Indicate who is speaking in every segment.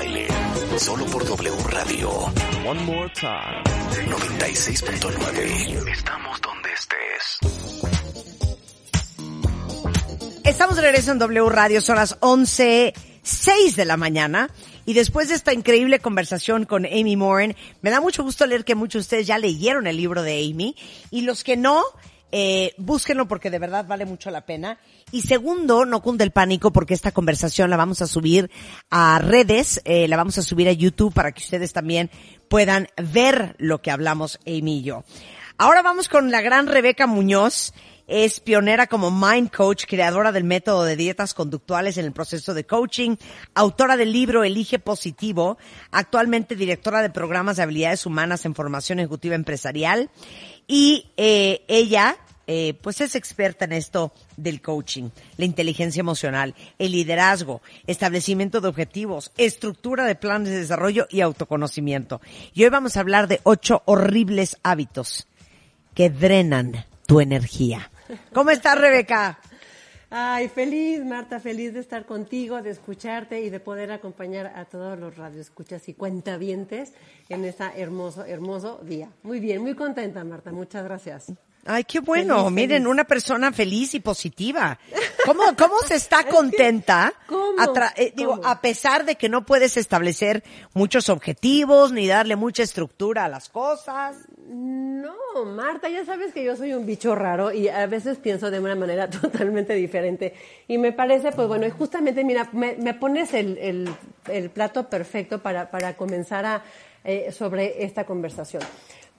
Speaker 1: Baile. Solo por W Radio.
Speaker 2: One more time.
Speaker 1: 96.9. Estamos donde estés.
Speaker 3: Estamos de regreso en W Radio, son las 11.06 de la mañana. Y después de esta increíble conversación con Amy Moran, me da mucho gusto leer que muchos de ustedes ya leyeron el libro de Amy. Y los que no, eh, búsquenlo porque de verdad vale mucho la pena. Y segundo, no cunde el pánico porque esta conversación la vamos a subir a redes, eh, la vamos a subir a YouTube para que ustedes también puedan ver lo que hablamos Amy y yo. Ahora vamos con la gran Rebeca Muñoz. Es pionera como Mind Coach, creadora del método de dietas conductuales en el proceso de coaching, autora del libro Elige Positivo, actualmente directora de programas de habilidades humanas en formación ejecutiva empresarial y eh, ella eh, pues es experta en esto del coaching, la inteligencia emocional, el liderazgo, establecimiento de objetivos, estructura de planes de desarrollo y autoconocimiento. Y hoy vamos a hablar de ocho horribles hábitos que drenan tu energía. ¿Cómo estás, Rebeca?
Speaker 4: Ay, feliz, Marta, feliz de estar contigo, de escucharte y de poder acompañar a todos los radioescuchas y cuentavientes en este hermoso, hermoso día. Muy bien, muy contenta, Marta, muchas gracias.
Speaker 3: Ay, qué bueno.
Speaker 4: Feliz,
Speaker 3: Miren,
Speaker 4: feliz.
Speaker 3: una persona feliz y positiva. ¿Cómo, cómo se está contenta?
Speaker 4: ¿cómo?
Speaker 3: a eh, digo,
Speaker 4: ¿Cómo?
Speaker 3: a pesar de que no puedes establecer muchos objetivos ni darle mucha estructura a las cosas.
Speaker 4: No, Marta, ya sabes que yo soy un bicho raro y a veces pienso de una manera totalmente diferente. Y me parece, pues bueno, y justamente, mira, me, me pones el, el- el plato perfecto para, para comenzar a, eh, sobre esta conversación.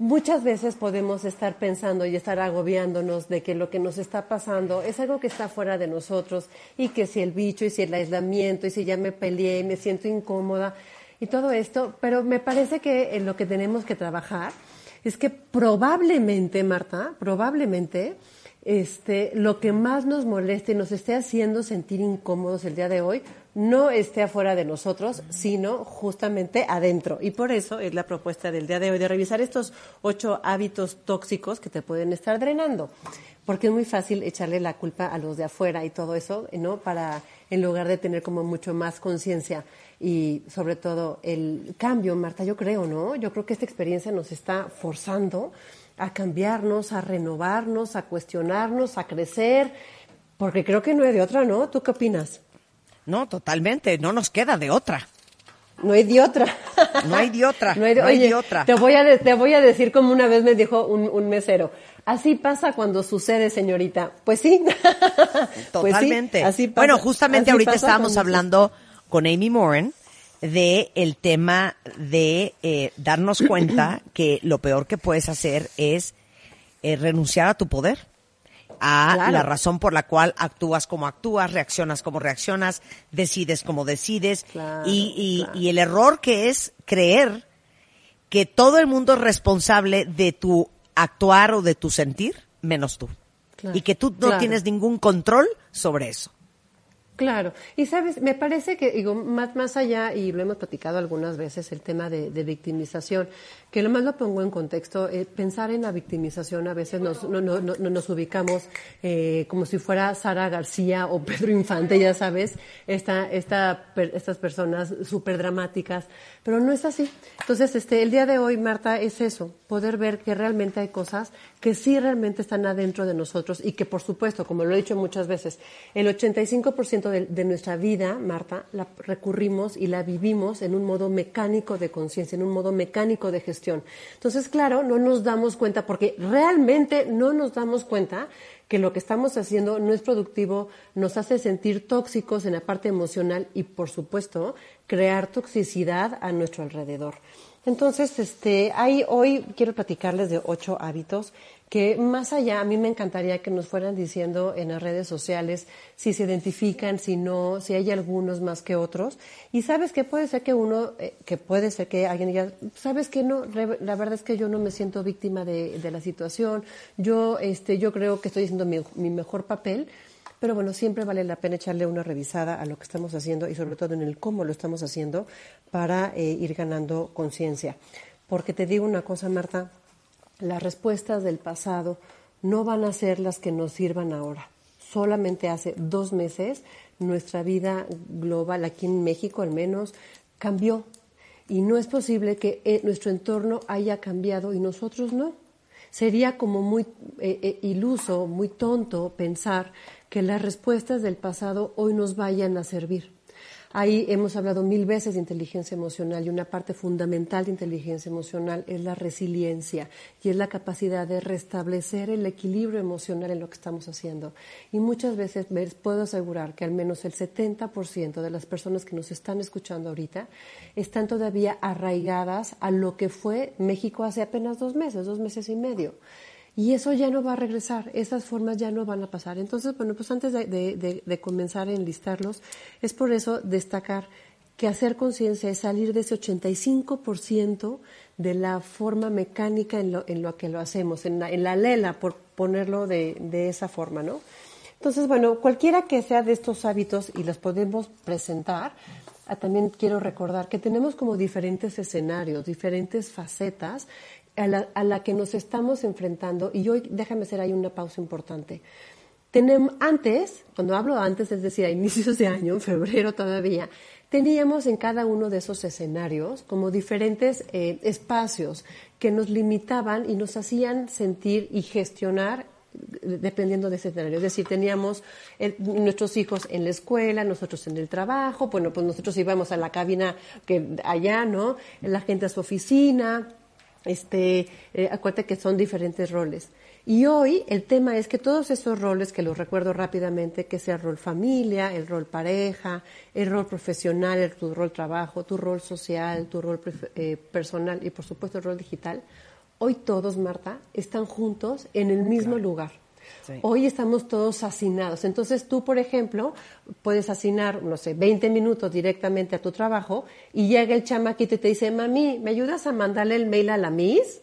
Speaker 4: Muchas veces podemos estar pensando y estar agobiándonos de que lo que nos está pasando es algo que está fuera de nosotros y que si el bicho y si el aislamiento y si ya me peleé y me siento incómoda y todo esto, pero me parece que en lo que tenemos que trabajar es que probablemente, Marta, probablemente, este, lo que más nos moleste y nos esté haciendo sentir incómodos el día de hoy no esté afuera de nosotros, sino justamente adentro. Y por eso es la propuesta del día de hoy de revisar estos ocho hábitos tóxicos que te pueden estar drenando. Porque es muy fácil echarle la culpa a los de afuera y todo eso, ¿no? Para, en lugar de tener como mucho más conciencia y sobre todo el cambio, Marta, yo creo, ¿no? Yo creo que esta experiencia nos está forzando a cambiarnos, a renovarnos, a cuestionarnos, a crecer, porque creo que no hay de otra, ¿no? ¿Tú qué opinas?
Speaker 3: No, totalmente. No nos queda de otra.
Speaker 4: No hay de otra.
Speaker 3: No hay de otra,
Speaker 4: No hay de,
Speaker 3: no hay
Speaker 4: oye,
Speaker 3: de otra.
Speaker 4: Te voy, a de- te voy a decir como una vez me dijo un, un mesero. Así pasa cuando sucede, señorita. Pues sí. Pues sí,
Speaker 3: Totalmente.
Speaker 4: así pasa.
Speaker 3: bueno, justamente
Speaker 4: Así
Speaker 3: ahorita estábamos hablando con Amy Moran de el tema de eh, darnos cuenta que lo peor que puedes hacer es eh, renunciar a tu poder, a
Speaker 4: Claro.
Speaker 3: la razón por la cual actúas como actúas, reaccionas como reaccionas, decides como decides,
Speaker 4: Claro,
Speaker 3: y, y-
Speaker 4: claro.
Speaker 3: y el error que es creer que todo el mundo es responsable de tu actuar o de tu sentir, menos tú.
Speaker 4: Claro,
Speaker 3: y que tú no
Speaker 4: claro.
Speaker 3: tienes ningún control sobre eso.
Speaker 4: Claro, y sabes, me parece que, digo, más, más allá, y lo hemos platicado algunas veces, el tema de, victimización, que lo más lo pongo en contexto, eh, pensar en la victimización a veces nos, no, no- no- nos ubicamos eh, como si fuera Sara García o Pedro Infante, ya sabes, esta, esta, per- estas personas súper dramáticas, pero no es así. Entonces, este, el día de hoy, Marta, es eso, poder ver que realmente hay cosas que sí realmente están adentro de nosotros y que, por supuesto, como lo he dicho muchas veces, el 85% de, de nuestra vida, Marta, la recurrimos y la vivimos en un modo mecánico de conciencia, en un modo mecánico de gestión. Entonces, claro, no nos damos cuenta, porque realmente no nos damos cuenta que lo que estamos haciendo no es productivo, nos hace sentir tóxicos en la parte emocional y, por supuesto, crear toxicidad a nuestro alrededor. Entonces, este, hay, hoy quiero platicarles de ocho hábitos que más allá, a mí me encantaría que nos fueran diciendo en las redes sociales si se identifican, si no, si hay algunos más que otros. Y sabes que puede ser que uno, eh, que puede ser que alguien diga, sabes que no, la verdad es que yo no me siento víctima de, de la situación, yo, este, yo creo que estoy haciendo mi, mi mejor papel. Pero bueno, siempre vale la pena echarle una revisada a lo que estamos haciendo y sobre todo en el cómo lo estamos haciendo para eh, ir ganando conciencia. Porque te digo una cosa, Marta, las respuestas del pasado no van a ser las que nos sirvan ahora. Solamente hace dos meses nuestra vida global, aquí en México al menos, cambió y no es posible que eh, nuestro entorno haya cambiado y nosotros no. Sería como muy eh, iluso, muy tonto pensar que las respuestas del pasado hoy nos vayan a servir. Ahí hemos hablado mil veces de inteligencia emocional y una parte fundamental de inteligencia emocional es la resiliencia y es la capacidad de restablecer el equilibrio emocional en lo que estamos haciendo. Y muchas veces puedo asegurar que al menos el 70% de las personas que nos están escuchando ahorita están todavía arraigadas a lo que fue México hace apenas dos meses, dos meses y medio. Y eso ya no va a regresar, esas formas ya no van a pasar. Entonces, bueno, pues antes de, comenzar a enlistarlos, es por eso destacar que hacer conciencia es salir de ese 85% de la forma mecánica en lo, en lo que lo hacemos, en la, en la lela, por ponerlo de, de esa forma, ¿no? Entonces, bueno, cualquiera que sea de estos hábitos y los podemos presentar, ah, también quiero recordar que tenemos como diferentes escenarios, diferentes facetas a la, que nos estamos enfrentando, y hoy déjame hacer ahí una pausa importante. Tenemos, antes, cuando hablo antes, es decir, a inicios de año, en febrero todavía, teníamos en cada uno de esos escenarios como diferentes eh, espacios que nos limitaban y nos hacían sentir y gestionar dependiendo de ese escenario. Es decir, teníamos nuestros hijos en la escuela, nosotros en el trabajo, bueno, pues nosotros íbamos a la cabina que allá, ¿no? La gente a su oficina, este, eh, acuérdate que son diferentes roles. Y hoy el tema es que todos esos roles, que los recuerdo rápidamente, que sea el rol familia, el rol pareja, el rol profesional, el, tu rol trabajo, tu rol social, tu rol eh, personal y por supuesto el rol digital, hoy todos, Marta, están juntos en el mismo lugar. Hoy estamos todos hacinados. Entonces tú, por ejemplo, puedes hacinar, no sé, 20 minutos directamente a tu trabajo y llega el chamaquito y te dice, mami, ¿me ayudas a mandarle el mail a la Miss?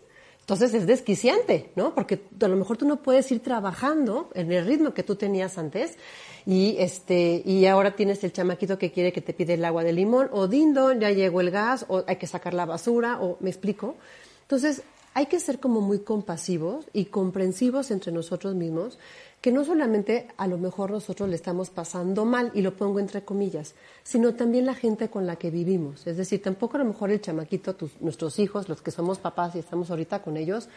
Speaker 4: Entonces es desquiciante, ¿no? Porque a lo mejor tú no puedes ir trabajando en el ritmo que tú tenías antes y este y ahora tienes el chamaquito que quiere que te pide el agua de limón o dindo, ya llegó el gas o hay que sacar la basura o me explico. Entonces, hay que ser como muy compasivos y comprensivos entre nosotros mismos, que no solamente a lo mejor nosotros le estamos pasando mal, y lo pongo entre comillas, sino también la gente con la que vivimos. Es decir, tampoco a lo mejor el chamaquito, nuestros hijos, los que somos papás y estamos ahorita con ellos,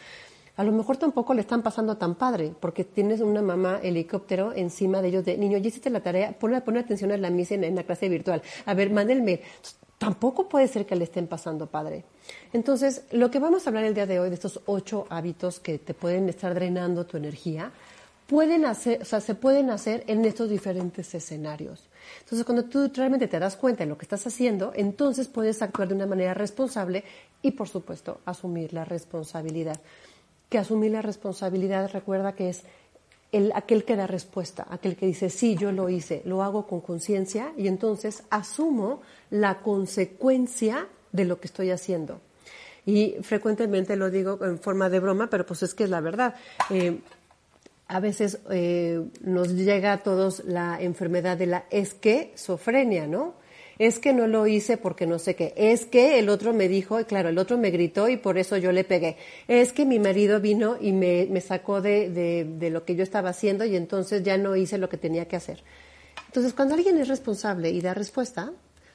Speaker 4: a lo mejor tampoco le están pasando tan padre, porque tienes una mamá helicóptero encima de ellos de, niño, ya hiciste la tarea, pon, atención a la misa en, la clase virtual. A ver, mándenme tampoco puede ser que le estén pasando padre. Entonces, lo que vamos a hablar el día de hoy, de estos ocho hábitos que te pueden estar drenando tu energía, pueden hacer, o sea, se pueden hacer en estos diferentes escenarios. Entonces, cuando tú realmente te das cuenta de lo que estás haciendo, entonces puedes actuar de una manera responsable y, por supuesto, asumir la responsabilidad. Que asumir la responsabilidad, recuerda que es el, aquel que da respuesta, aquel que dice, sí, yo lo hice, lo hago con conciencia y entonces asumo la consecuencia de lo que estoy haciendo. Y frecuentemente lo digo en forma de broma, pero pues es que es la verdad. Eh, a veces eh, nos llega a todos la enfermedad de la esquizofrenia, ¿no? Es que no lo hice porque no sé qué, es que el otro me dijo, y claro, el otro me gritó y por eso yo le pegué, es que mi marido vino y me, me sacó de, de, de lo que yo estaba haciendo y entonces ya no hice lo que tenía que hacer. Entonces, cuando alguien es responsable y da respuesta,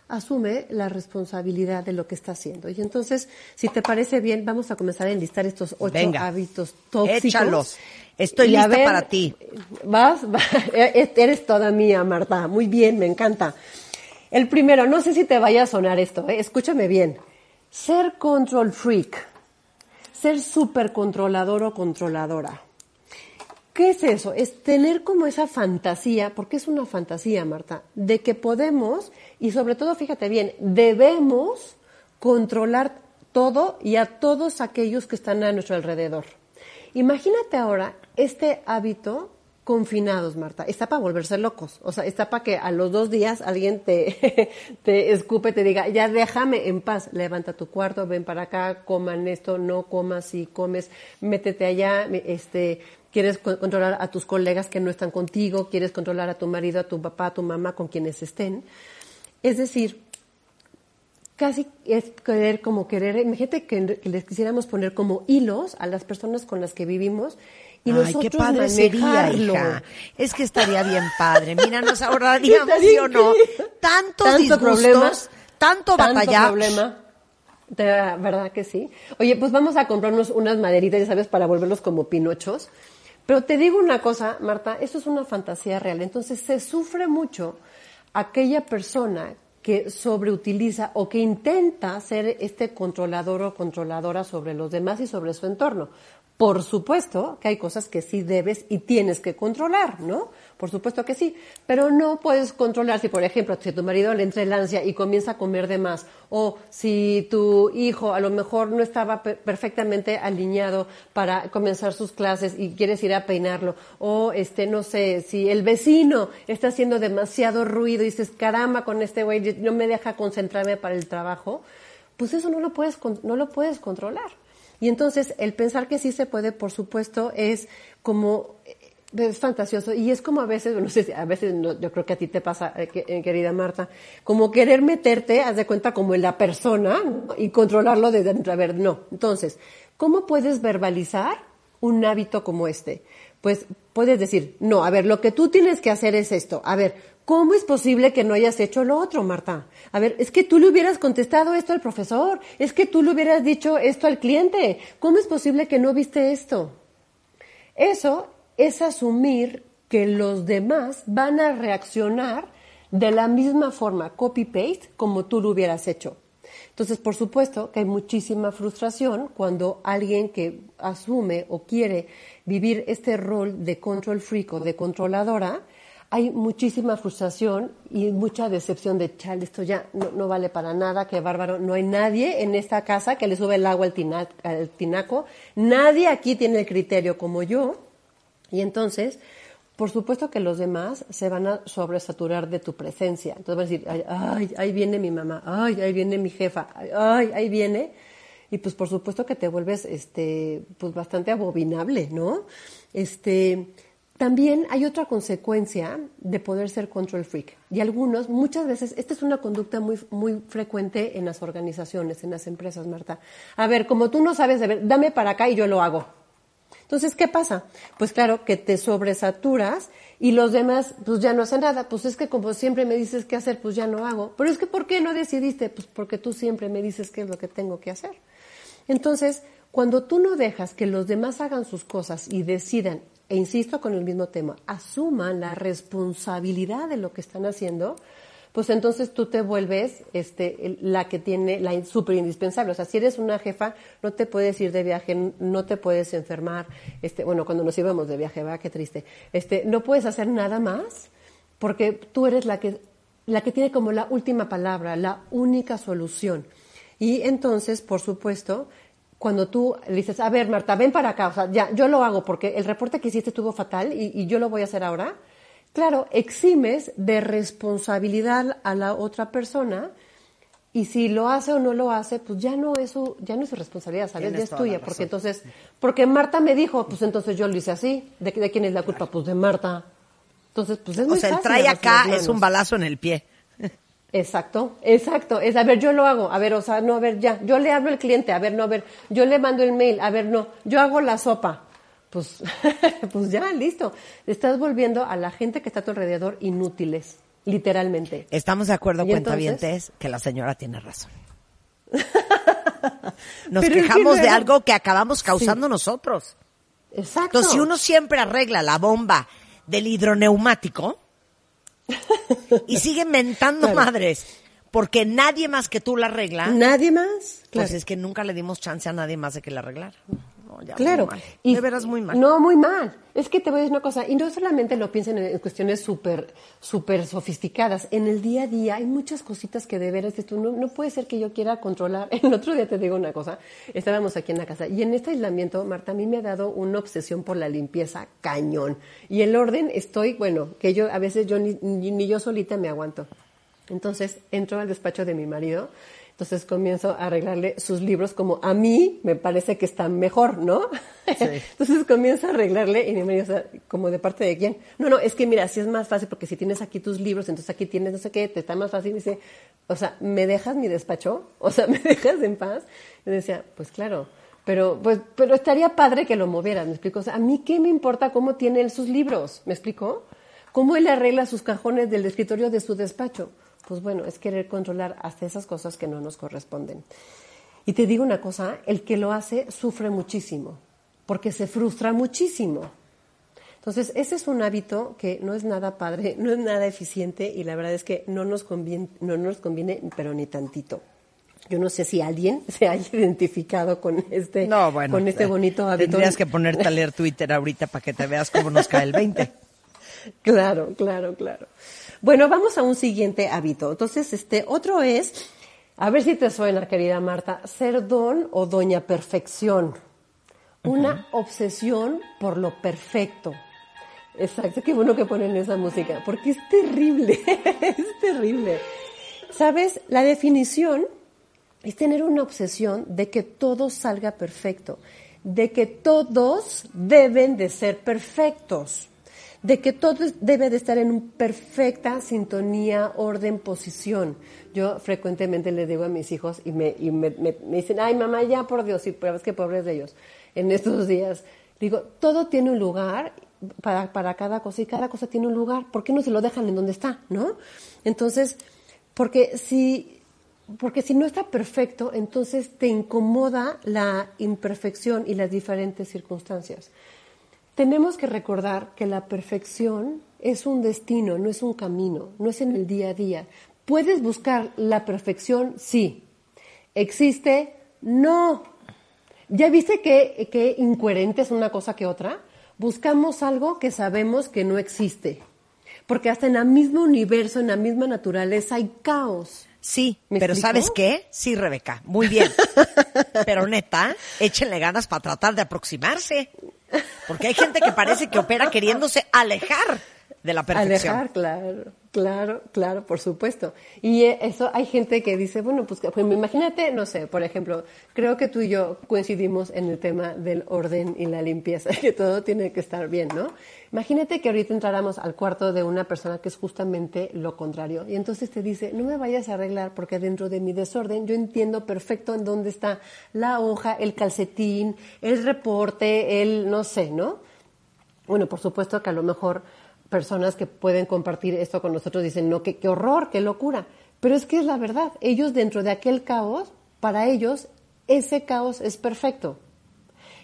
Speaker 4: asume la responsabilidad de lo que está haciendo. Y entonces, si te parece bien, vamos a comenzar a enlistar estos ocho hábitos tóxicos.
Speaker 3: Échalos. Estoy lista para ti.
Speaker 4: ¿Vas? Eres toda mía, Marta. Muy bien, me encanta. El primero, no sé si te vaya a sonar esto, ¿eh? escúchame bien. Ser control freak, ser súper controlador o controladora. ¿Qué es eso? Es tener como esa fantasía, porque es una fantasía, Marta, de que podemos, y sobre todo, fíjate bien, debemos controlar todo y a todos aquellos que están a nuestro alrededor. Imagínate ahora este hábito confinados, Marta. Está para volverse locos. O sea, está para que a los dos días alguien te, te escupe, te diga, ya déjame en paz. Levanta tu cuarto, ven para acá, coman esto, no comas, si comes, métete allá, este, quieres controlar a tus colegas que no están contigo, quieres controlar a tu marido, a tu papá, a tu mamá, con quienes estén. Es decir, casi es querer como querer, imagínate que les quisiéramos poner como hilos a las personas con las que vivimos y Ay, qué padre sería, hija.
Speaker 3: Es que estaría bien padre. Mira, nos ahorraríamos, ¿sí o no? Tantos disgustos, tanto,
Speaker 4: tanto
Speaker 3: batallar.
Speaker 4: problema. De verdad que sí. Oye, pues vamos a comprarnos unas maderitas, ya sabes, para volverlos como pinochos. Pero te digo una cosa, Marta, esto es una fantasía real. Entonces se sufre mucho aquella persona que sobreutiliza o que intenta ser este controlador o controladora sobre los demás y sobre su entorno. Por supuesto que hay cosas que sí debes y tienes que controlar, ¿no? Por supuesto que sí, pero no puedes controlar si, por ejemplo, si tu marido le entra el ansia y comienza a comer de más, o si tu hijo a lo mejor no estaba perfectamente alineado para comenzar sus clases y quieres ir a peinarlo, o este, no sé, si el vecino está haciendo demasiado ruido y dices, caramba, con este güey no me deja concentrarme para el trabajo, pues eso no lo puedes, no lo puedes controlar. Y entonces el pensar que sí se puede, por supuesto, es como eh, es fantasioso y es como a veces, no sé si a veces yo creo que a ti te pasa, eh, eh, querida Marta, como querer meterte, haz de cuenta como en la persona y controlarlo desde dentro. A ver, no. Entonces, ¿cómo puedes verbalizar un hábito como este? Pues puedes decir, no, a ver, lo que tú tienes que hacer es esto. A ver, ¿Cómo es posible que no hayas hecho lo otro, Marta? A ver, es que tú le hubieras contestado esto al profesor, es que tú le hubieras dicho esto al cliente. ¿Cómo es posible que no viste esto? Eso es asumir que los demás van a reaccionar de la misma forma, copy-paste, como tú lo hubieras hecho. Entonces, por supuesto que hay muchísima frustración cuando alguien que asume o quiere vivir este rol de control freak o de controladora, hay muchísima frustración y mucha decepción de, chal, esto ya no, vale para nada, qué bárbaro, no hay nadie en esta casa que le sube el agua al, al tinaco, nadie aquí tiene el criterio como yo, y entonces, por supuesto que los demás se van a sobresaturar de tu presencia. Entonces van a decir, ay, ay, ahí viene mi mamá, ay, ahí viene mi jefa, ay, ahí viene. Y pues por supuesto que te vuelves, este, pues bastante abominable, ¿no? Este, también hay otra consecuencia de poder ser control freak. Y algunos, muchas veces, esta es una conducta muy, muy frecuente en las organizaciones, en las empresas, Marta. A ver, como tú no sabes, a ver, dame para acá y yo lo hago. Entonces, ¿qué pasa? Pues claro, que te sobresaturas y los demás, pues ya no hacen nada. Pues es que como siempre me dices qué hacer, pues ya no hago. Pero es que, ¿por qué no decidiste? Pues porque tú siempre me dices qué es lo que tengo que hacer. Entonces, cuando tú no dejas que los demás hagan sus cosas y decidan e insisto con el mismo tema, asuman la responsabilidad de lo que están haciendo, pues entonces tú te vuelves este, la que tiene la súper indispensable. O sea, si eres una jefa, no te puedes ir de viaje, no te puedes enfermar. Este, bueno, cuando nos íbamos de viaje, va, qué triste. Este, no puedes hacer nada más porque tú eres la que, la que tiene como la última palabra, la única solución. Y entonces, por supuesto, cuando tú le dices, a ver, Marta, ven para acá, o sea, ya, yo lo hago porque el reporte que hiciste estuvo fatal y, yo lo voy a hacer ahora. Claro, eximes de responsabilidad a la otra persona y si lo hace o no lo hace, pues ya no es su, ya no es su responsabilidad, ¿sabes? Ya es tuya, porque entonces, porque Marta me dijo, pues entonces yo lo hice así. ¿De, de quién es la culpa? Pues de Marta. Entonces, pues es muy
Speaker 3: O sea,
Speaker 4: el
Speaker 3: trae acá es un balazo en el pie.
Speaker 4: Exacto, exacto. Es, a ver, yo lo hago. A ver, o sea, no, a ver, ya. Yo le hablo al cliente. A ver, no, a ver. Yo le mando el mail. A ver, no. Yo hago la sopa. Pues, pues ya, listo. Estás volviendo a la gente que está a tu alrededor inútiles, literalmente.
Speaker 3: Estamos de acuerdo, cuentavientes, que la señora tiene razón. Nos quejamos de algo que acabamos causando nosotros.
Speaker 4: Exacto.
Speaker 3: Entonces, si uno siempre arregla la bomba del hidroneumático, y sigue mentando madres. Porque nadie más que tú la arregla.
Speaker 4: Nadie más.
Speaker 3: Pues es que nunca le dimos chance a nadie más de que la arreglara.
Speaker 4: Claro.
Speaker 3: Y de veras muy mal.
Speaker 4: No, muy mal. Es que te voy a decir una cosa, y no solamente lo piensen en cuestiones súper, súper sofisticadas. En el día a día hay muchas cositas que de veras esto no, no puede ser que yo quiera controlar. El otro día te digo una cosa, estábamos aquí en la casa, y en este aislamiento, Marta, a mí me ha dado una obsesión por la limpieza cañón. Y el orden estoy, bueno, que yo a veces yo ni, ni yo solita me aguanto. Entonces entro al despacho de mi marido entonces comienzo a arreglarle sus libros como a mí me parece que están mejor, ¿no? Entonces comienzo a arreglarle y me dice, como de parte de quién. No, no, es que mira, así es más fácil porque si tienes aquí tus libros, entonces aquí tienes no sé qué, te está más fácil. Y dice, o sea, ¿me dejas mi despacho? O sea, ¿me dejas en paz? Y decía, pues claro. Pero, pues, pero estaría padre que lo movieras, ¿me explico? O sea, a mí qué me importa cómo tiene él sus libros, ¿me explico? ¿Cómo él arregla sus cajones del escritorio de su despacho? Pues bueno, es querer controlar hasta esas cosas que no nos corresponden. Y te digo una cosa, el que lo hace sufre muchísimo, porque se frustra muchísimo. Entonces, ese es un hábito que no es nada padre, no es nada eficiente y la verdad es que no nos conviene, no nos conviene pero ni tantito. Yo no sé si alguien se haya identificado con este,
Speaker 3: No, bueno.
Speaker 4: con este bonito hábito.
Speaker 3: Tendrías que ponerte a leer Twitter ahorita para que te veas cómo nos cae el 20.
Speaker 4: Claro, claro, claro. Bueno, vamos a un siguiente hábito. Entonces, este otro es, a ver si te suena, querida Marta, ser don o doña perfección. Una obsesión por lo perfecto. Exacto, qué bueno que ponen esa música, porque es terrible, es terrible. ¿Sabes? La definición es tener una obsesión de que todo salga perfecto, de que todos deben de ser perfectos, de que todo debe de estar en perfecta sintonía, orden, posición. Yo frecuentemente les digo a mis hijos y me, y me, me- dicen, ay mamá, ya por Dios, y es que pobres de ellos, en estos días. Digo, todo tiene un lugar para, para cada cosa y cada cosa tiene un lugar. ¿Por qué no se lo dejan en donde está, no? Entonces, porque si, porque si no está perfecto, entonces te incomoda la imperfección y las diferentes circunstancias. Tenemos que recordar que la perfección es un destino, no es un camino, no es en el día a día. ¿Puedes buscar la perfección? Sí. ¿Existe? No. ¿Ya viste que, que incoherente es una cosa que otra? Buscamos algo que sabemos que no existe. Porque hasta en el mismo universo, en la misma naturaleza, hay caos.
Speaker 3: Sí,
Speaker 4: ¿Me
Speaker 3: pero
Speaker 4: explico?
Speaker 3: ¿sabes qué? Sí, Rebeca, muy bien. pero neta, échenle ganas para tratar de aproximarse. Porque hay gente que parece que opera queriéndose alejar de la perfección.
Speaker 4: Alejar, claro, claro, claro, por supuesto. Y eh, eso hay gente que dice, bueno, pues, pues imagínate, no sé, por ejemplo, creo que tú y yo coincidimos en el tema del orden y la limpieza, que todo tiene que estar bien, ¿no? Imagínate que ahorita entráramos al cuarto de una persona que es justamente lo contrario y entonces te dice, no me vayas a arreglar porque dentro de mi desorden yo entiendo perfecto en dónde está la hoja, el calcetín, el reporte, el no sé, ¿no? Bueno, por supuesto que a lo mejor personas que pueden compartir esto con nosotros dicen, no, qué, horror, qué locura. Pero es que es la verdad. Ellos dentro de aquel caos, para ellos, ese caos es perfecto.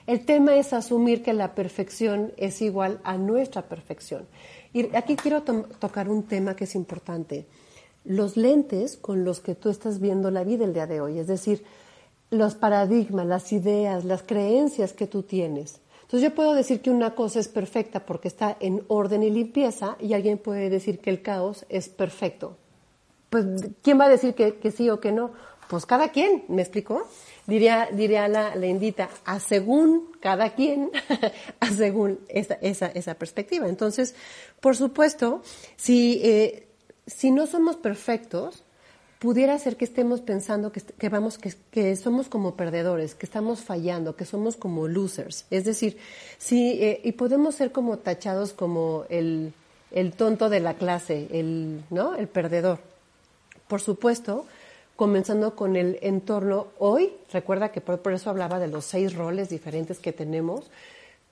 Speaker 4: El tema es asumir que la perfección es igual a nuestra perfección. Y aquí quiero to- tocar un tema que es importante. Los lentes con los que tú estás viendo la vida el día de hoy, es decir, los paradigmas, las ideas, las creencias que tú tienes. Entonces yo puedo decir que una cosa es perfecta porque está en orden y limpieza y alguien puede decir que el caos es perfecto. Pues, ¿quién va a decir que, que sí o que no? Pues cada quien, ¿me explicó? Diría, diría la, la a según cada quien, a según esa, esa, esa perspectiva. Entonces, por supuesto, si, eh, si no somos perfectos, pudiera ser que estemos pensando que, vamos, que somos como perdedores, que estamos fallando, que somos como losers. Es decir, sí, eh, y podemos ser como tachados como el, el tonto de la clase, el, ¿no? El perdedor. Por supuesto, comenzando con el entorno, hoy, recuerda que por, por eso hablaba de los seis roles diferentes que tenemos,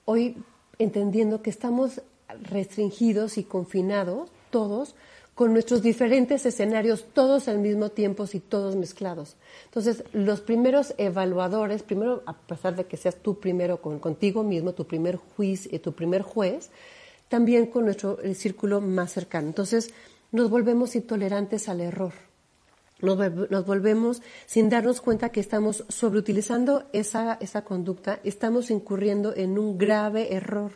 Speaker 4: hoy entendiendo que estamos restringidos y confinados, todos, con nuestros diferentes escenarios, todos al mismo tiempo y todos mezclados. Entonces, los primeros evaluadores, primero, a pesar de que seas tú primero con, contigo mismo, tu primer juicio, eh, tu primer juez, también con nuestro círculo más cercano. Entonces, nos volvemos intolerantes al error. Nos, nos volvemos sin darnos cuenta que estamos sobreutilizando esa, esa conducta, estamos incurriendo en un grave error.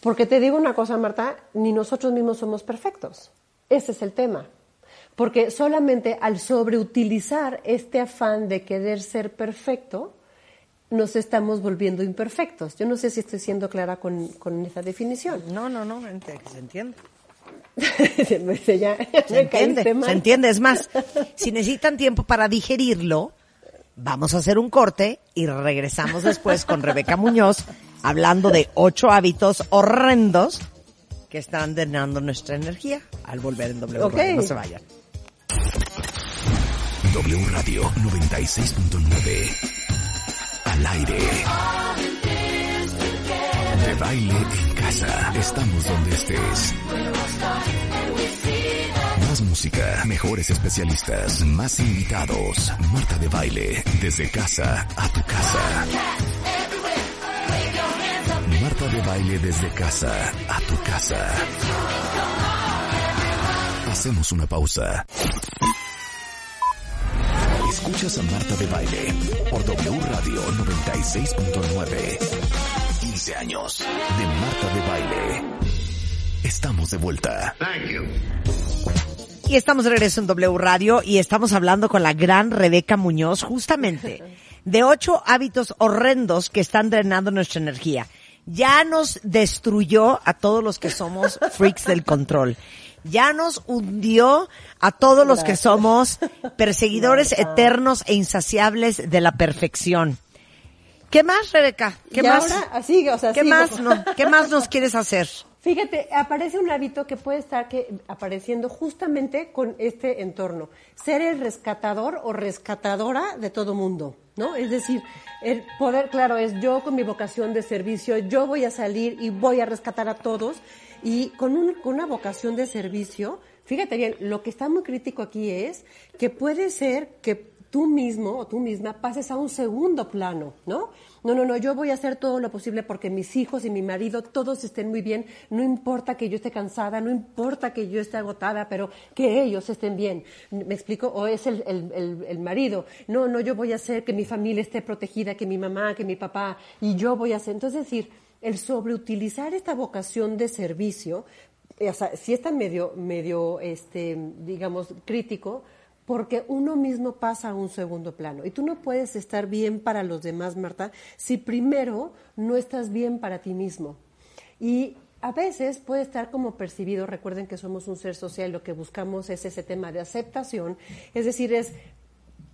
Speaker 4: Porque te digo una cosa, Marta, ni nosotros mismos somos perfectos. Ese es el tema. Porque solamente al sobreutilizar este afán de querer ser perfecto, nos estamos volviendo imperfectos. Yo no sé si estoy siendo clara con, con esa definición.
Speaker 3: No, no, no, se entiende.
Speaker 4: Pues ya, ya
Speaker 3: Se entiende, se entiende. Es más, si necesitan tiempo para digerirlo, vamos a hacer un corte y regresamos después con Rebeca Muñoz hablando de ocho hábitos horrendos que están drenando nuestra energía al volver en W.
Speaker 4: Ok.
Speaker 3: Radio. No se vayan.
Speaker 1: W Radio 96.9. Al aire. De baile en casa. Estamos donde estés. Más música, mejores especialistas, más invitados. Marta de baile, desde casa a tu casa. Marta de baile desde casa a tu casa. Hacemos una pausa. Escuchas a Marta de baile por W Radio 96.9. 15 años de Marta de baile. Estamos de vuelta.
Speaker 3: Y estamos de regreso en W Radio y estamos hablando con la gran Rebeca Muñoz justamente de ocho hábitos horrendos que están drenando nuestra energía. Ya nos destruyó a todos los que somos freaks del control. Ya nos hundió a todos los que somos perseguidores eternos e insaciables de la perfección. ¿Qué más, Rebeca? ¿Qué
Speaker 4: Y
Speaker 3: más?
Speaker 4: ahora, así, o sea,
Speaker 3: ¿Qué
Speaker 4: sigo.
Speaker 3: más, no? ¿Qué más nos quieres hacer?
Speaker 4: Fíjate, aparece un hábito que puede estar que, apareciendo justamente con este entorno. Ser el rescatador o rescatadora de todo mundo, ¿no? Es decir, el poder, claro, es yo con mi vocación de servicio, yo voy a salir y voy a rescatar a todos. Y con, un- con una vocación de servicio, fíjate bien, lo que está muy crítico aquí es que puede ser que tú mismo o tú misma pases a un segundo plano, ¿no? No, no, no, yo voy a hacer todo lo posible porque mis hijos y mi marido todos estén muy bien, no importa que yo esté cansada, no importa que yo esté agotada, pero que ellos estén bien. ¿Me explico? O es el, el- el- el marido, no, no, yo voy a hacer que mi familia esté protegida, que mi mamá, que mi papá, y yo voy a hacer. Entonces, es decir, el sobreutilizar esta vocación de servicio, eh, sí está medio, medio, este, digamos, crítico, porque uno mismo pasa a un segundo plano. Y tú no puedes estar bien para los demás, Marta, si primero no estás bien para ti mismo. Y a veces puede estar como percibido, recuerden que somos un ser social, lo que buscamos es ese tema de aceptación, es decir, es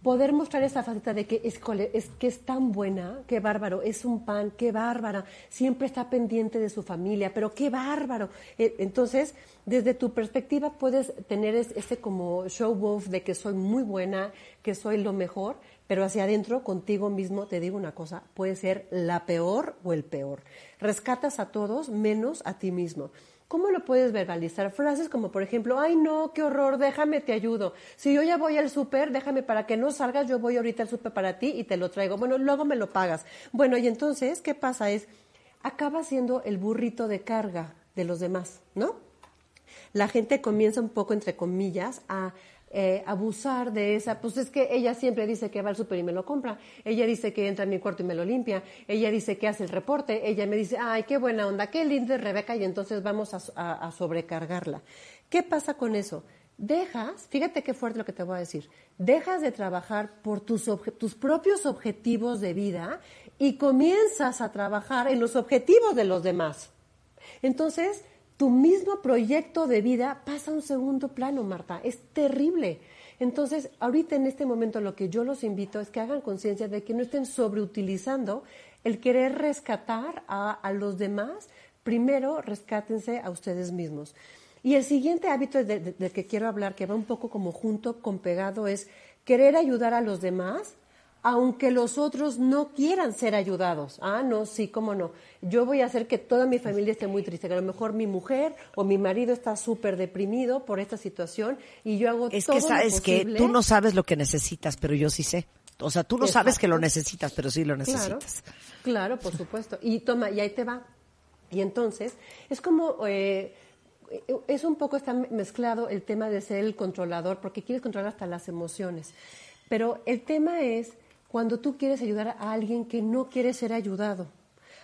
Speaker 4: poder mostrar esa faceta de que es, es que es tan buena, qué bárbaro, es un pan, qué bárbara, siempre está pendiente de su familia, pero qué bárbaro. Eh, Entonces, desde tu perspectiva puedes tener es- ese como show off de que soy muy buena, que soy lo mejor, pero hacia adentro, contigo mismo, te digo una cosa, puede ser la peor o el peor. Rescatas a todos menos a ti mismo. ¿Cómo lo puedes verbalizar? Frases como, por ejemplo, ay no, qué horror, déjame, te ayudo. Si yo ya voy al súper, déjame para que no salgas, yo voy ahorita al súper para ti y te lo traigo. Bueno, luego me lo pagas. Bueno, y entonces, ¿qué pasa? Es, acaba siendo el burrito de carga de los demás, ¿no? la gente comienza un poco, entre comillas, a eh, abusar de esa, pues es que ella siempre dice que va al súper y me lo compra, ella dice que entra en mi cuarto y me lo limpia, ella dice que hace el reporte, ella me dice, ay, qué buena onda, qué linda es Rebeca, y entonces vamos a, sobrecargarla. ¿Qué pasa con eso? Dejas, fíjate qué fuerte lo que te voy a decir, dejas de trabajar por tus, tus propios objetivos de vida y comienzas a trabajar en los objetivos de los demás. Entonces, tu mismo proyecto de vida pasa a un segundo plano, Marta. Es terrible. Entonces, ahorita en este momento lo que yo los invito es que hagan conciencia de que no estén sobreutilizando el querer rescatar a, los demás. Primero, rescátense a ustedes mismos. Y el siguiente hábito de- de- del que quiero hablar, que va un poco como junto con pegado, es querer ayudar a los demás aunque los otros no quieran ser ayudados. Ah, no, sí, cómo no. Yo voy a hacer que toda mi familia esté muy triste, que a lo mejor mi mujer o mi marido está súper deprimido por esta situación y yo hago
Speaker 3: Es
Speaker 4: todo
Speaker 3: que
Speaker 4: lo
Speaker 3: sabes que
Speaker 4: posible.
Speaker 3: tú no sabes lo que necesitas, pero yo sí sé. O sea, tú no sabes que lo necesitas, pero sí lo
Speaker 4: Claro,
Speaker 3: necesitas.
Speaker 4: claro, por supuesto. Y toma, y ahí te va. Y entonces, es como, eh, es un poco está mezclado el tema de ser el controlador, porque quieres controlar hasta las emociones. Pero el tema es cuando tú quieres ayudar a alguien que no quiere ser ayudado.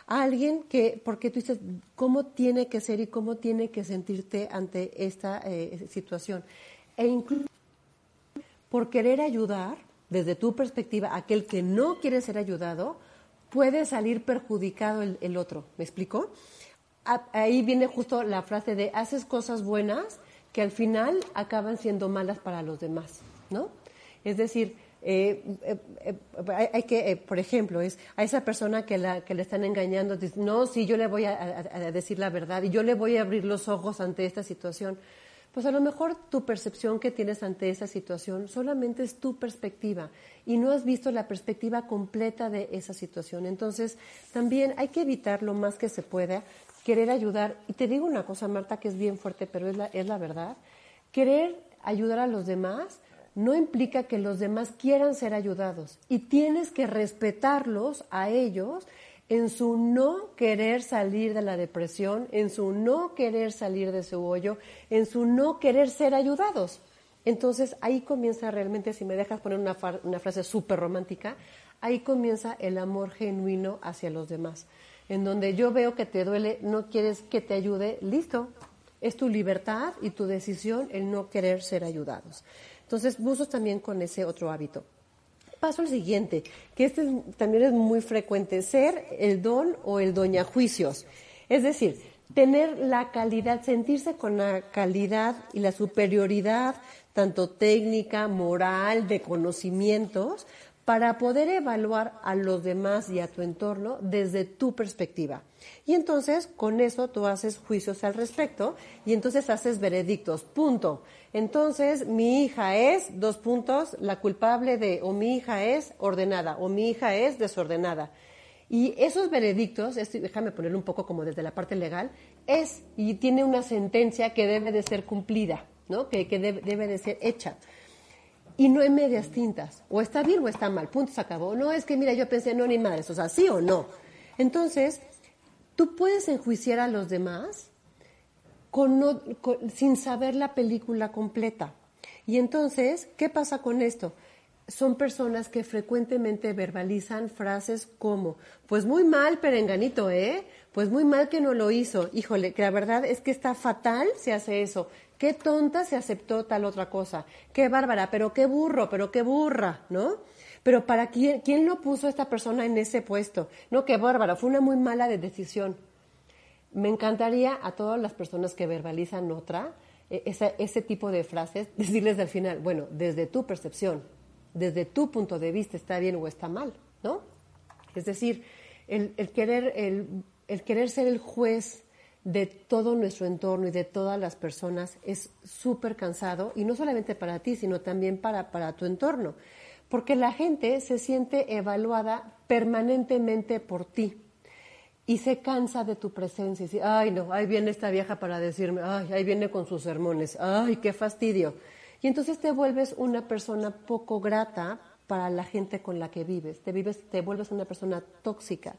Speaker 4: A alguien que, porque tú dices, ¿cómo tiene que ser y cómo tiene que sentirte ante esta eh, situación? E incluso por querer ayudar, desde tu perspectiva, aquel que no quiere ser ayudado, puede salir perjudicado el, el otro. ¿Me explico? A- ahí viene justo la frase de haces cosas buenas que al final acaban siendo malas para los demás, ¿no? Es decir, eh, eh, eh, hay, que, eh, por ejemplo, es a esa persona que, le están engañando, no, sí, yo le voy a decir la verdad y yo le voy a abrir los ojos ante esta situación. Pues a lo mejor tu percepción que tienes ante esa situación solamente es tu perspectiva y no has visto la perspectiva completa de esa situación. Entonces, también hay que evitar lo más que se pueda querer ayudar. Y te digo una cosa, Marta, que es bien fuerte, pero es la, es la verdad. Querer ayudar a los demás no implica que los demás quieran ser ayudados y tienes que respetarlos a ellos en su no querer salir de la depresión, en su no querer salir de su hoyo, en su no querer ser ayudados. Entonces ahí comienza realmente, si me dejas poner una, una frase súper romántica, ahí comienza el amor genuino hacia los demás. En donde yo veo que te duele, no quieres que te ayude, listo. Es tu libertad y tu decisión el no querer ser ayudados. Entonces, buzos también con ese otro hábito. Paso al siguiente, que este también es muy frecuente, ser el don o el doña juicios. Es decir, tener la calidad, sentirse con la calidad y la superioridad, tanto técnica, moral, de conocimientos, para poder evaluar a los demás y a tu entorno desde tu perspectiva. Y entonces con eso tú haces juicios al respecto y entonces haces veredictos, punto. Entonces mi hija es, dos puntos, la culpable de o mi hija es ordenada o mi hija es desordenada. Y esos veredictos, déjame ponerlo un poco como desde la parte legal, es y tiene una sentencia que debe de ser cumplida, ¿no? que, debe de ser hecha y no en medias tintas. O está bien o está mal. Punto, se acabó. No es que, mira, yo pensé, no, ni madres. O sea, sí o no. Entonces, tú puedes enjuiciar a los demás con sin saber la película completa. Y entonces, ¿qué pasa con esto? Son personas que frecuentemente verbalizan frases como, pues muy mal, perenganito, ¿eh? Pues muy mal que no lo hizo. Híjole, que la verdad es que está fatal si hace eso. Qué tonta se aceptó tal otra cosa. Qué bárbara, pero qué burro, pero qué burra, ¿no? Pero para quién, quién lo puso esta persona en ese puesto. No, qué bárbara, fue una muy mala decisión. Me encantaría a todas las personas que verbalizan otra, e, ese tipo de frases, decirles al final, bueno, desde tu percepción, desde tu punto de vista está bien o está mal, ¿no? Es decir, el, querer, el querer ser el juez de todo nuestro entorno y de todas las personas es súper cansado y no solamente para ti, sino también para, para tu entorno, porque la gente se siente evaluada permanentemente por ti y se cansa de tu presencia y dice, ay no, ahí viene esta vieja para decirme, ay, ahí viene con sus sermones, ay, qué fastidio. Y entonces te vuelves una persona poco grata para la gente con la que vives, te, vives, te vuelves una persona tóxica.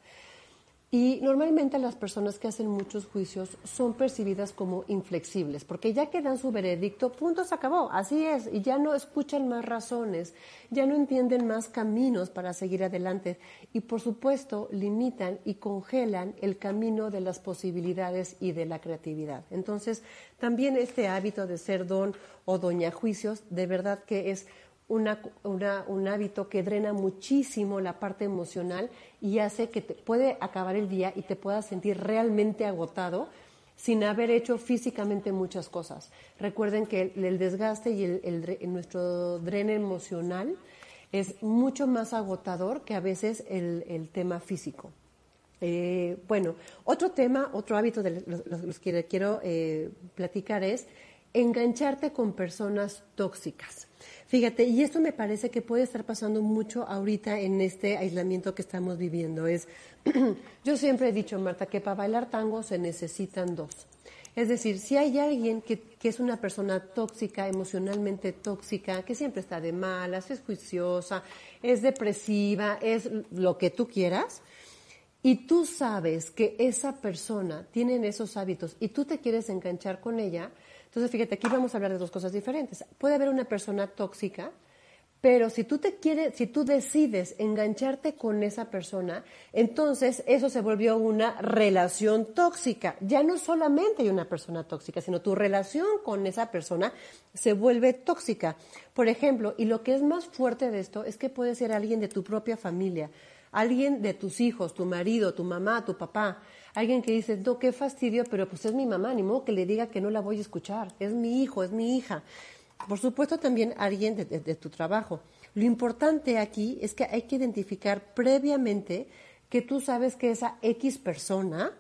Speaker 4: Y normalmente las personas que hacen muchos juicios son percibidas como inflexibles, porque ya que dan su veredicto, punto, se acabó, así es, y ya no escuchan más razones, ya no entienden más caminos para seguir adelante, y por supuesto limitan y congelan el camino de las posibilidades y de la creatividad. Entonces, también este hábito de ser don o doña juicios, de verdad que es un hábito que drena muchísimo la parte emocional y hace que te puede acabar el día y te puedas sentir realmente agotado sin haber hecho físicamente muchas cosas. Recuerden que el, desgaste y el, nuestro dreno emocional es mucho más agotador que a veces el, tema físico. Eh, bueno, otro tema, otro hábito de los, que quiero eh, platicar es engancharte con personas tóxicas. Fíjate, y esto me parece que puede estar pasando mucho ahorita en este aislamiento que estamos viviendo. Es, yo siempre he dicho, Marta, que para bailar tango se necesitan dos. Es decir, si hay alguien que, que, es una persona tóxica, emocionalmente tóxica, que siempre está de malas, es juiciosa, es depresiva, es lo que tú quieras, y tú sabes que esa persona tiene esos hábitos y tú te quieres enganchar con ella, entonces, fíjate, aquí vamos a hablar de dos cosas diferentes. Puede haber una persona tóxica, pero si tú te quieres, si tú decides engancharte con esa persona, entonces eso se volvió una relación tóxica. Ya no solamente hay una persona tóxica, sino tu relación con esa persona se vuelve tóxica. Por ejemplo, y lo que es más fuerte de esto es que puede ser alguien de tu propia familia, alguien de tus hijos, tu marido, tu mamá, tu papá, alguien que dice, no, qué fastidio, pero pues es mi mamá, ni modo que le diga que no la voy a escuchar, es mi hijo, es mi hija. Por supuesto también alguien de, tu trabajo. Lo importante aquí es que hay que identificar previamente que tú sabes que esa X persona,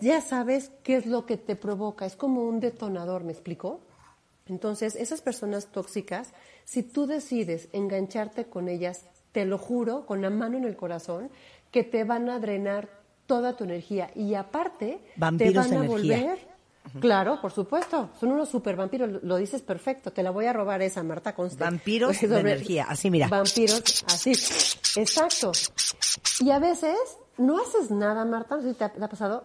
Speaker 4: ya sabes qué es lo que te provoca, es como un detonador, ¿me explico? Entonces, esas personas tóxicas, si tú decides engancharte con ellas, te lo juro, con la mano en el corazón, que te van a drenar toda tu energía y aparte te van a volver Claro, por supuesto. Son unos super vampiros. Lo dices perfecto. Te la voy a robar esa, Marta Conste.
Speaker 3: Vampiros de energía. Así, mira.
Speaker 4: Vampiros, así. Exacto. Y a veces no haces nada, Marta. No sé si te ha, pasado.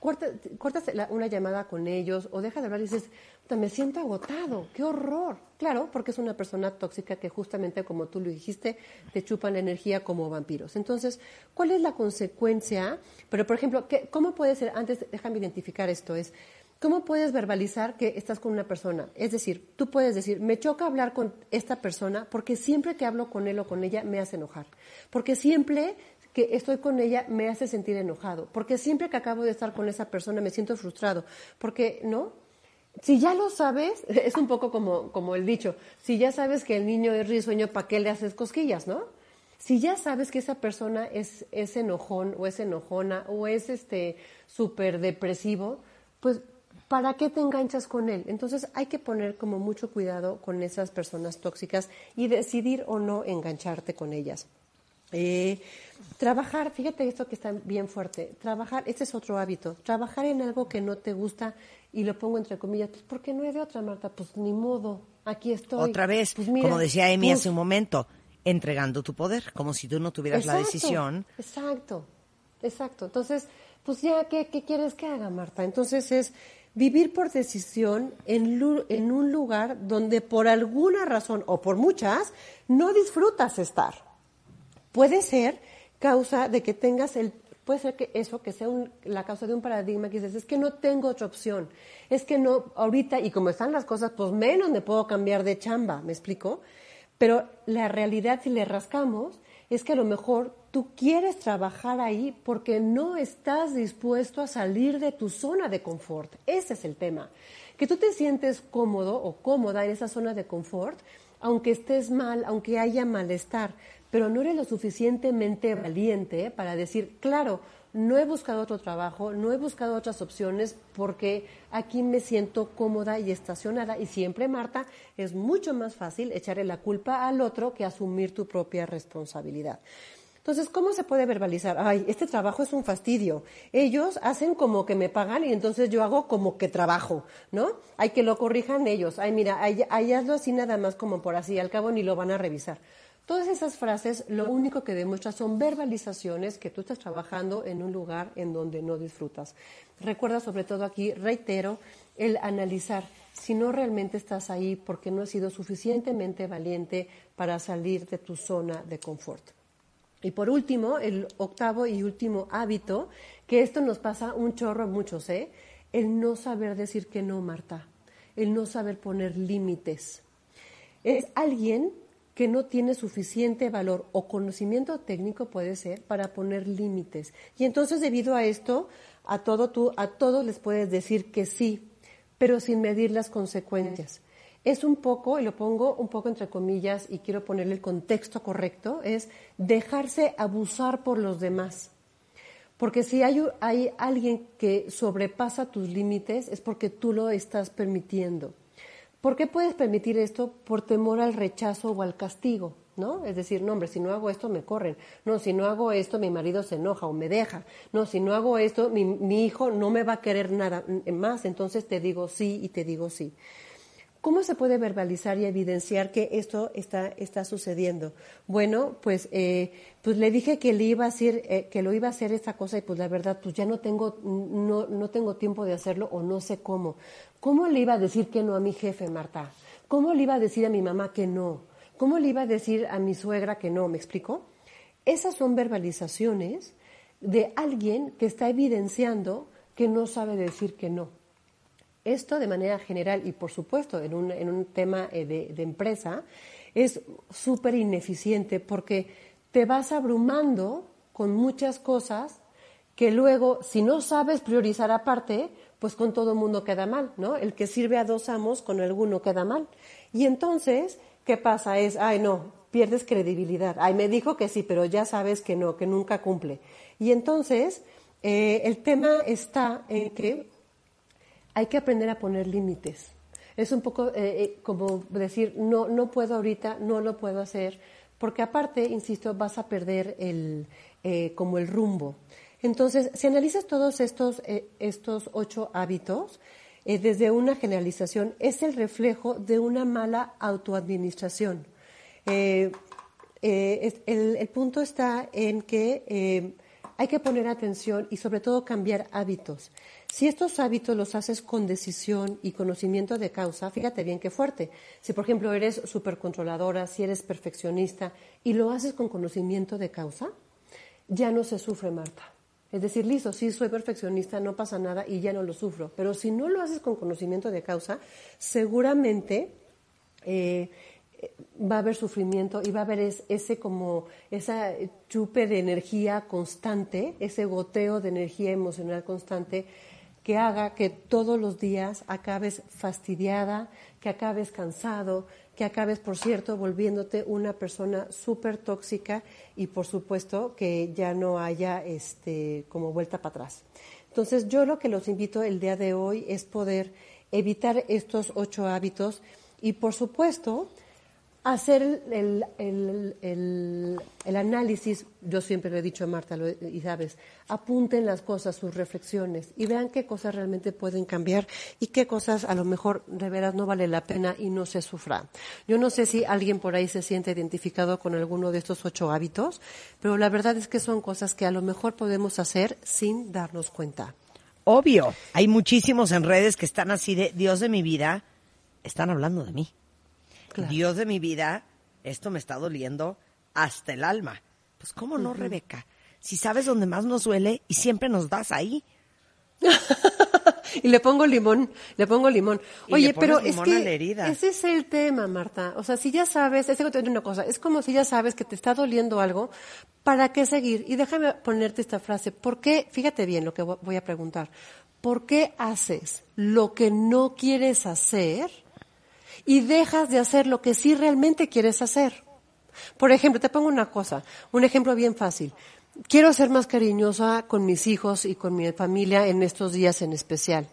Speaker 4: Corta- cortas la- una llamada con ellos o dejas de hablar y dices, "Puta, me siento agotado. ¡Qué horror! Claro, porque es una persona tóxica que justamente, como tú lo dijiste, te chupan la energía como vampiros. Entonces, ¿cuál es la consecuencia? Pero, por ejemplo, ¿qué- ¿cómo puede ser? Antes, déjame identificar esto. Es, ¿Cómo puedes verbalizar que estás con una persona? Es decir, tú puedes decir, me choca hablar con esta persona porque siempre que hablo con él o con ella me hace enojar. Porque siempre que estoy con ella me hace sentir enojado. Porque siempre que acabo de estar con esa persona me siento frustrado. Porque, ¿no? Si ya lo sabes, es un poco como, como el dicho, si ya sabes que el niño es risueño, ¿para qué le haces cosquillas, no? Si ya sabes que esa persona es, es enojón o es enojona o es este súper depresivo, pues ¿para qué te enganchas con él? Entonces hay que poner como mucho cuidado con esas personas tóxicas y decidir o no engancharte con ellas. Eh, trabajar, fíjate esto que está bien fuerte, trabajar, este es otro hábito, trabajar en algo que no te gusta y lo pongo entre comillas, pues porque no hay de otra, Marta, pues ni modo, aquí estoy.
Speaker 3: Otra vez,
Speaker 4: Pues mira,
Speaker 3: como decía Emi
Speaker 4: pues,
Speaker 3: hace un momento, entregando tu poder, como si tú no tuvieras la decisión.
Speaker 4: Exacto, exacto. Entonces, pues ya, ¿qué, qué quieres que haga, Marta? Entonces es vivir por decisión en, en un lugar donde por alguna razón o por muchas no disfrutas estar. Puede ser causa de que tengas el puede ser que eso que sea un- la causa de un paradigma que dices es que no tengo otra opción. Es que no ahorita y como están las cosas pues menos me puedo cambiar de chamba me explico pero la realidad si le rascamos es que a lo mejor tú quieres trabajar ahí porque no estás dispuesto a salir de tu zona de confort. Ese es el tema. Que tú te sientes cómodo o cómoda en esa zona de confort aunque estés mal, aunque haya malestar, pero no eres lo suficientemente valiente para decir, claro, no he buscado otro trabajo, no he buscado otras opciones porque aquí me siento cómoda y estacionada. Y siempre, Marta, es mucho más fácil echarle la culpa al otro que asumir tu propia responsabilidad. Entonces, ¿cómo se puede verbalizar? Ay, este trabajo es un fastidio. Ellos hacen como que me pagan y entonces yo hago como que trabajo, ¿no? Hay que lo corrijan ellos. Ay, mira, ay, ay, hazlo así nada más como por así, al cabo ni lo van a revisar. Todas esas frases lo único que demuestran son verbalizaciones que tú estás trabajando en un lugar en donde no disfrutas. Recuerda sobre todo aquí, reitero, el analizar si no realmente estás ahí porque no has sido suficientemente valiente para salir de tu zona de confort. Y por último, el octavo y último hábito, que esto nos pasa un chorro a muchos, ¿eh? El no saber decir que no, Marta. El no saber poner límites. Es alguien que no tiene suficiente valor o conocimiento técnico puede ser para poner límites. Y entonces debido a esto, a todo tú, a todos les puedes decir que sí, pero sin medir las consecuencias. Es un poco, y lo pongo un poco entre comillas y quiero ponerle el contexto correcto, es dejarse abusar por los demás. Porque si hay, hay alguien que sobrepasa tus límites es porque tú lo estás permitiendo. ¿Por qué puedes permitir esto? Por temor al rechazo o al castigo, ¿no? Es decir, no, hombre, si no hago esto me corren. No, si no hago esto mi marido se enoja o me deja. No, si no hago esto mi, mi hijo no me va a querer nada más. Entonces te digo sí y te digo sí. ¿Cómo se puede verbalizar y evidenciar que esto está, está sucediendo? Bueno, pues, eh, pues le dije que le iba a hacer, eh, que lo iba a hacer esta cosa y pues la verdad, pues ya no tengo, no, no tengo tiempo de hacerlo o no sé cómo. ¿Cómo le iba a decir que no a mi jefe, Marta? ¿Cómo le iba a decir a mi mamá que no? ¿Cómo le iba a decir a mi suegra que no? ¿Me explico? Esas son verbalizaciones de alguien que está evidenciando que no sabe decir que no. Esto de manera general y por supuesto en un, en un tema eh, de, empresa es súper ineficiente porque te vas abrumando con muchas cosas que luego, si no sabes priorizar aparte, pues con todo el mundo queda mal, ¿no? El que sirve a dos amos, con alguno queda mal. Y entonces, ¿qué pasa? Es, ay, no, pierdes credibilidad. Ay, me dijo que sí, pero ya sabes que no, que nunca cumple. Y entonces, eh, el tema está en que hay que aprender a poner límites. Es un poco eh, como decir, no, no puedo ahorita, no lo puedo hacer, porque aparte, insisto, vas a perder el, eh, como el rumbo. Entonces, si analizas todos estos, eh, estos ocho hábitos, eh, desde una generalización, es el reflejo de una mala autoadministración. Eh, eh, el, punto está en que hay que poner atención y sobre todo cambiar hábitos. Si estos hábitos los haces con decisión y conocimiento de causa, fíjate bien qué fuerte. Si, por ejemplo, eres súper controladora, si eres perfeccionista y lo haces con conocimiento de causa, ya no se sufre, Marta. Es decir, listo, sí soy perfeccionista, no pasa nada y ya no lo sufro. Pero si no lo haces con conocimiento de causa, seguramente eh, va a haber sufrimiento y va a haber ese como esa chupe de energía constante, ese goteo de energía emocional constante que haga que todos los días acabes fastidiada, que acabes cansado, que acabes, por cierto, volviéndote una persona súper tóxica y, por supuesto, que ya no haya este, como vuelta para atrás. Entonces, yo lo que los invito el día de hoy es poder evitar estos ocho hábitos y, por supuesto, hacer el, el, análisis, yo siempre lo he dicho a Marta, y sabes, apunten las cosas, sus reflexiones, y vean qué cosas realmente pueden cambiar y qué cosas a lo mejor de veras no vale la pena y no se sufra. Yo no sé si alguien por ahí se siente identificado con alguno de estos ocho hábitos, pero la verdad es que son cosas que a lo mejor podemos hacer sin darnos cuenta.
Speaker 3: Obvio, hay muchísimos en redes que están así de Dios de mi vida, están hablando de mí. Dios de mi vida, esto me está doliendo hasta el alma. Pues cómo no, Rebeca, si sabes dónde más nos duele y siempre nos das ahí.
Speaker 4: y le pongo limón, le pongo limón. Oye, pero es que ese es el tema, Marta. O sea, si ya sabes, es una cosa, es como si ya sabes que te está doliendo algo, ¿para qué seguir? Y déjame ponerte esta frase. ¿Por qué? Fíjate bien lo que voy a preguntar. ¿Por qué haces lo que no quieres hacer? Y dejas de hacer lo que sí realmente quieres hacer. Por ejemplo, te pongo una cosa, un ejemplo bien fácil. Quiero ser más cariñosa con mis hijos y con mi familia en estos días en especial.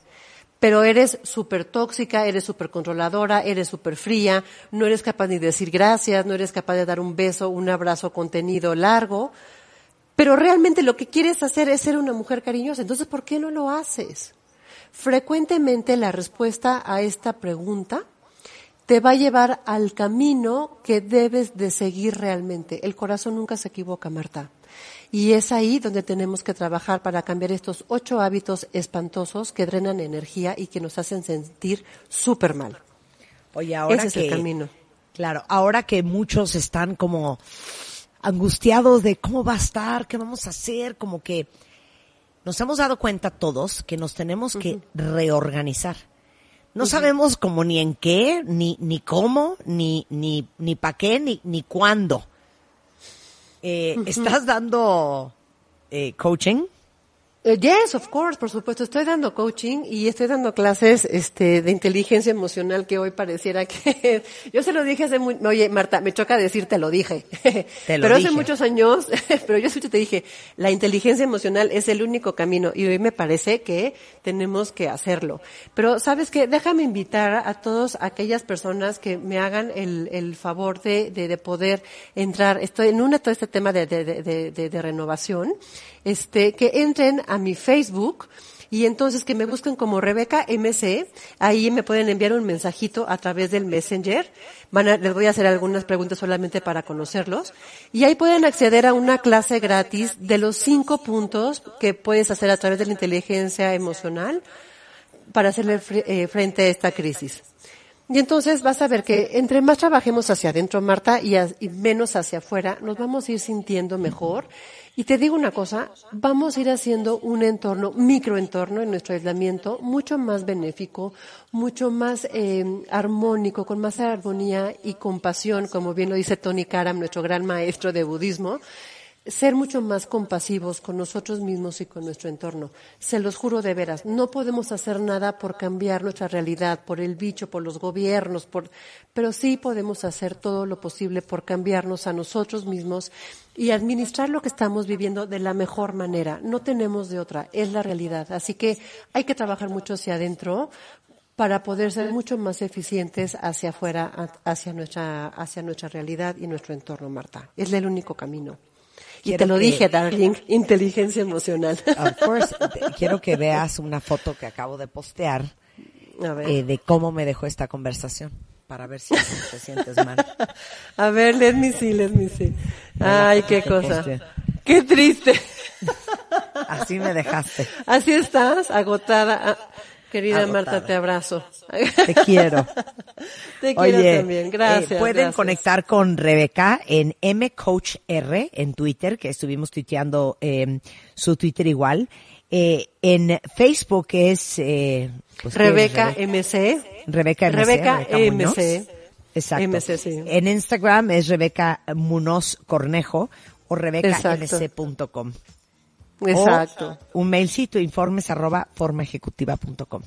Speaker 4: Pero eres súper tóxica, eres súper controladora, eres súper fría, no eres capaz ni de decir gracias, no eres capaz de dar un beso, un abrazo contenido largo. Pero realmente lo que quieres hacer es ser una mujer cariñosa. Entonces, ¿por qué no lo haces? Frecuentemente la respuesta a esta pregunta te va a llevar al camino que debes de seguir realmente. El corazón nunca se equivoca, Marta. Y es ahí donde tenemos que trabajar para cambiar estos ocho hábitos espantosos que drenan energía y que nos hacen sentir súper mal.
Speaker 3: Oye, ahora
Speaker 4: Ese es el camino.
Speaker 3: Claro, ahora que muchos están como angustiados de cómo va a estar, qué vamos a hacer, como que nos hemos dado cuenta todos que nos tenemos que reorganizar no sabemos como ni en qué, ni, ni cómo, ni, ni, ni para qué, ni, ni cuándo. Eh, ¿Estás dando eh, coaching?
Speaker 4: Eh, yes, of course, por supuesto. Estoy dando coaching y estoy dando clases este, de inteligencia emocional que hoy pareciera que... yo se lo dije hace muy... Oye, Marta, me choca decir te lo dije. Te lo pero hace muchos años, pero yo te dije, la inteligencia emocional es el único camino y hoy me parece que tenemos que hacerlo. Pero, ¿sabes qué? Déjame invitar a todas aquellas personas que me hagan el, el favor de, de, de poder entrar. Estoy en una todo este tema de, de, de, de renovación este, que entren a mi Facebook y entonces que me busquen como Rebeca MC, ahí me pueden enviar un mensajito a través del Messenger, Van a, les voy a hacer algunas preguntas solamente para conocerlos, y ahí pueden acceder a una clase gratis de los cinco puntos que puedes hacer a través de la inteligencia emocional para hacerle eh, frente a esta crisis. Y entonces vas a ver que entre más trabajemos hacia adentro, Marta, y, y menos hacia afuera, nos vamos a ir sintiendo mejor. Y te digo una cosa, vamos a ir haciendo un entorno, microentorno en nuestro aislamiento, mucho más benéfico, mucho más eh, armónico, con más armonía y compasión, como bien lo dice Tony Karam, nuestro gran maestro de budismo, ser mucho más compasivos con nosotros mismos y con nuestro entorno. Se los juro de veras, no podemos hacer nada por cambiar nuestra realidad, por el bicho, por los gobiernos, por, pero sí podemos hacer todo lo posible por cambiarnos a nosotros mismos y administrar lo que estamos viviendo de la mejor manera. No tenemos de otra, es la realidad. Así que hay que trabajar mucho hacia adentro para poder ser mucho más eficientes hacia afuera, hacia nuestra, hacia nuestra realidad y nuestro entorno, Marta. Es el único camino y te lo dije, darling, inteligencia emocional.
Speaker 3: Of course, quiero que veas una foto que acabo de postear
Speaker 4: A ver.
Speaker 3: eh, de cómo me dejó esta conversación, para ver si te sientes mal.
Speaker 4: A ver, let me see, let me see. Ay, qué cosa. Qué triste.
Speaker 3: Así me dejaste.
Speaker 4: Así estás, agotada. Querida
Speaker 3: Agotada.
Speaker 4: Marta, te abrazo.
Speaker 3: Te quiero.
Speaker 4: Te quiero
Speaker 3: Oye,
Speaker 4: también. Gracias.
Speaker 3: eh, pueden
Speaker 4: gracias.
Speaker 3: conectar con Rebeca en mcoachr en Twitter, que estuvimos tuiteando eh, su Twitter igual. Eh, en Facebook es eh, pues, ¿qué es,
Speaker 4: Rebeca MC.
Speaker 3: Rebeca MC.
Speaker 4: Rebeca. MC.
Speaker 3: Exacto.
Speaker 4: MC, sí.
Speaker 3: En Instagram es Rebeca Munoz Cornejo o
Speaker 4: Exacto. Exacto.
Speaker 3: O un mailcito, informes arroba formaejecutiva.com.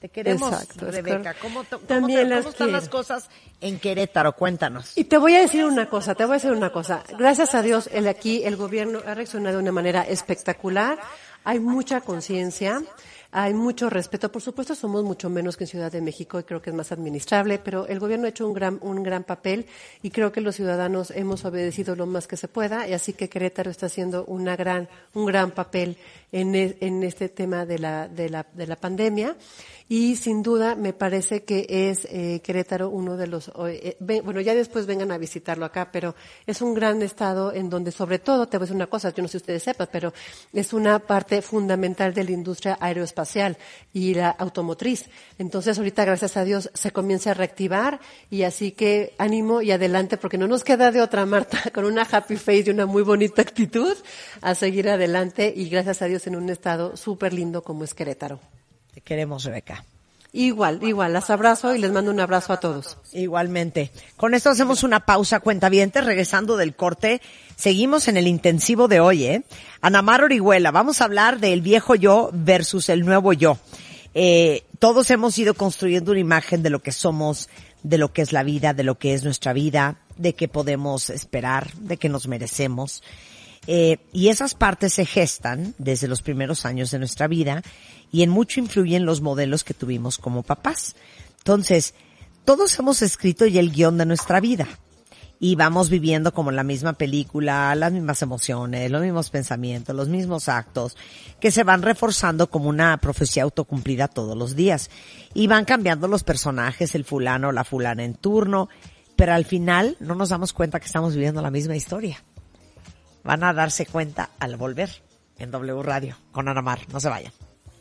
Speaker 3: Te queremos,
Speaker 4: Exacto,
Speaker 3: Rebeca. ¿Cómo, cómo
Speaker 4: También
Speaker 3: te-
Speaker 4: las
Speaker 3: cómo están
Speaker 4: quiero.
Speaker 3: las cosas en Querétaro? Cuéntanos.
Speaker 4: Y te voy a decir una cosa, te voy a decir una cosa. Gracias a Dios, el aquí, el gobierno ha reaccionado de una manera espectacular. Hay mucha conciencia, hay mucho respeto. Por supuesto, somos mucho menos que en Ciudad de México y creo que es más administrable, pero el gobierno ha hecho un gran, un gran papel y creo que los ciudadanos hemos obedecido lo más que se pueda y así que Querétaro está haciendo una gran, un gran papel en, e- en este tema de la, de la, de la pandemia. Y sin duda me parece que es eh, Querétaro uno de los, eh, bueno, ya después vengan a visitarlo acá, pero es un gran estado en donde sobre todo, te voy a decir una cosa, yo no sé si ustedes sepan, pero es una parte fundamental de la industria aeroespacial y la automotriz. Entonces ahorita, gracias a Dios, se comienza a reactivar y así que ánimo y adelante, porque no nos queda de otra, Marta, con una happy face y una muy bonita actitud, a seguir adelante y gracias a Dios en un estado súper lindo como es Querétaro.
Speaker 3: Te queremos, Rebeca.
Speaker 4: Igual, igual, las abrazo y les mando un abrazo a todos.
Speaker 3: Igualmente. Con esto hacemos una pausa, cuentavientes, regresando del corte. Seguimos en el intensivo de hoy, ¿eh? Anamar Orihuela, vamos a hablar del viejo yo versus el nuevo yo. Eh, todos hemos ido construyendo una imagen de lo que somos, de lo que es la vida, de lo que es nuestra vida, de qué podemos esperar, de qué nos merecemos. Eh, y esas partes se gestan desde los primeros años de nuestra vida y en mucho influyen los modelos que tuvimos como papás. Entonces, todos hemos escrito ya el guion de nuestra vida y vamos viviendo como la misma película, las mismas emociones, los mismos pensamientos, los mismos actos, que se van reforzando como una profecía autocumplida todos los días. Y van cambiando los personajes, el fulano la fulana en turno, pero al final no nos damos cuenta que estamos viviendo la misma historia. Van a darse cuenta al volver en W Radio con Ana Mar. No se vayan.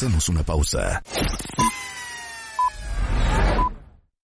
Speaker 1: Hacemos una pausa.